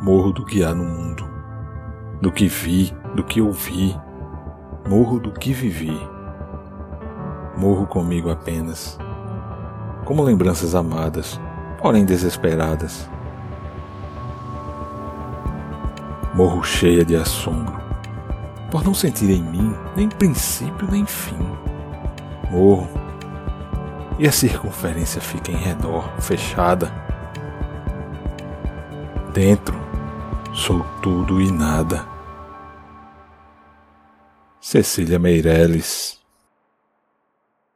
Morro do que há no mundo, do que vi, do que ouvi, morro do que vivi. Morro comigo apenas, como lembranças amadas, porém desesperadas. Morro cheia de assombro, por não sentir em mim nem princípio nem fim. Morro e a circunferência fica em redor, fechada. Dentro sou tudo e nada. Cecília Meirelles